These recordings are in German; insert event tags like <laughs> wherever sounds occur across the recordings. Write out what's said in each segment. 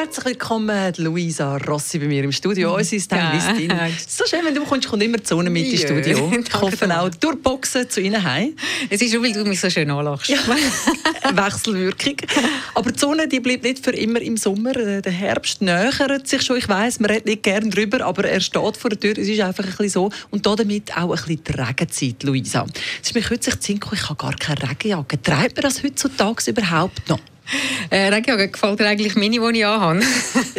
Herzlich willkommen, Luisa Rossi bei mir im Studio, unsere Stylistin. Ja. So schön, wenn du kommst, kommt immer die Sonne mit ins Ja, Studio. <laughs> Ich hoffe auch durchboxen zu Ihnen heim. Es ist nur, weil du mich so schön anlachst. <laughs> Wechselwirkung. Aber die Sonne die bleibt nicht für immer im Sommer. Äh, Der Herbst nähert sich schon. Ich weiß, man redet nicht gerne drüber, aber er steht vor der Tür. Es ist einfach ein bisschen so. Und damit auch ein bisschen die Regenzeit, Luisa. Es ist mir kürzlich gekommen, ich habe gar keine Regenjacke. Treibt man das heutzutage überhaupt noch? Äh, Regenjacke gefällt dir eigentlich meine, die ich anhabe. <laughs>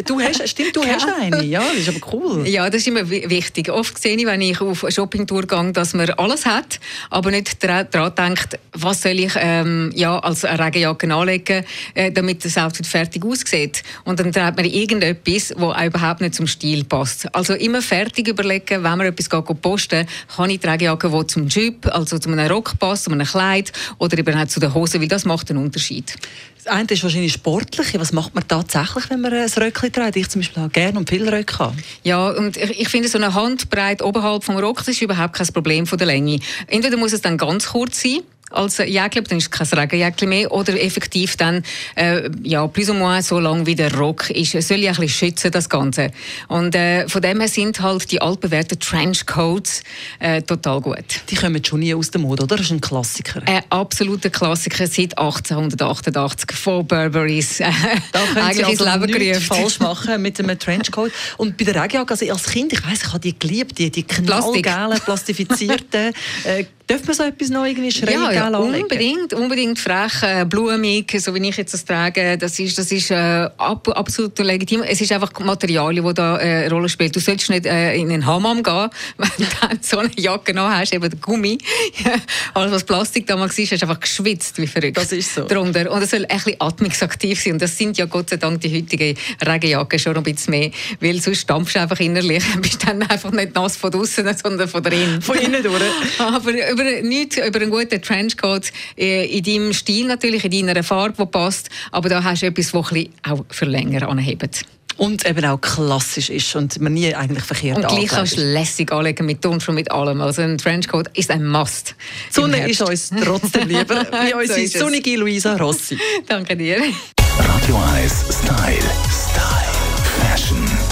Du hast, stimmt, du hast eine. Ja, das ist aber cool. Ja, das ist immer wi- wichtig. Oft sehe ich, wenn ich auf Shoppingtour gehe, dass man alles hat, aber nicht daran denkt, was soll ich ähm, ja, als Regenjacke anlegen, äh, damit das Outfit fertig aussieht. Und dann trägt man irgendetwas, das auch überhaupt nicht zum Stil passt. Also immer fertig überlegen, wenn man etwas geht, posten kann ich die Regenjacke, die zum Jeep, also zu einem Rock passt, zu einem Kleid oder eben auch zu den Hosen, weil das macht einen Unterschied. Das eine ist wahrscheinlich sportlich. Was macht man tatsächlich, wenn man ein Röckchen trägt? Ich zum Beispiel auch gerne und viel Röcke habe. Ja, und ich, ich finde, so eine Handbreite oberhalb vom Rock ist überhaupt kein Problem von der Länge. Entweder muss es dann ganz kurz sein, als Jäckli, dann ist es kein Regenjäckli mehr, oder effektiv dann, äh, ja, plus ou moins so lang wie der Rock ist. Es soll ja ein bisschen schützen, das Ganze. Und äh, von dem her sind halt die altbewährten Trenchcoats äh, total gut. Die kommen schon nie aus der Mode, oder? Das ist ein Klassiker. Ein absoluter Klassiker seit 1888 von Burberrys. Äh, Da können Sie also Leben nichts falsch machen mit einem Trenchcoat. Und bei der Regenjacke, also als Kind, ich weiss, ich habe die geliebt, die, die knallgelben, plastifizierten. <laughs> äh, darf man so etwas noch irgendwie schräg Ja, ja anlegen? unbedingt, unbedingt frech, äh, blumig, so wie ich jetzt das trage. Das ist, das ist äh, ab, absolut legitim. Es ist einfach Materialien, die da äh, eine Rolle spielen. Du solltest nicht äh, in einen Hammam gehen, <laughs> wenn du so eine Jacke noch hast, eben der Gummi. <laughs> Alles, was Plastik damals war, hast einfach geschwitzt wie verrückt. Das ist so. Drunter. Und es soll ein bisschen atmungsaktiv sein. Und das sind ja Gott sei Dank die heutigen Regenjacken schon ein bisschen mehr. Weil sonst stampfst du einfach innerlich. <laughs> bist dann einfach nicht nass von draußen, sondern von drinnen. Von innen durch. Aber über, nicht über einen guten Trenchcoat äh, in deinem Stil natürlich, in deiner Farbe, die passt. Aber da hast du etwas, das ein bisschen auch für länger anhebt. Und eben auch klassisch ist und man nie eigentlich verkehrt Und gleich kannst du lässig anlegen mit Turnschuhen, mit allem. Also ein Trenchcoat ist ein Must. Sonne ist uns trotzdem lieber <laughs> wie So unsere es. sonnige Luisa Rossi. <laughs> Danke dir. Radio 1 Style. Style. Fashion.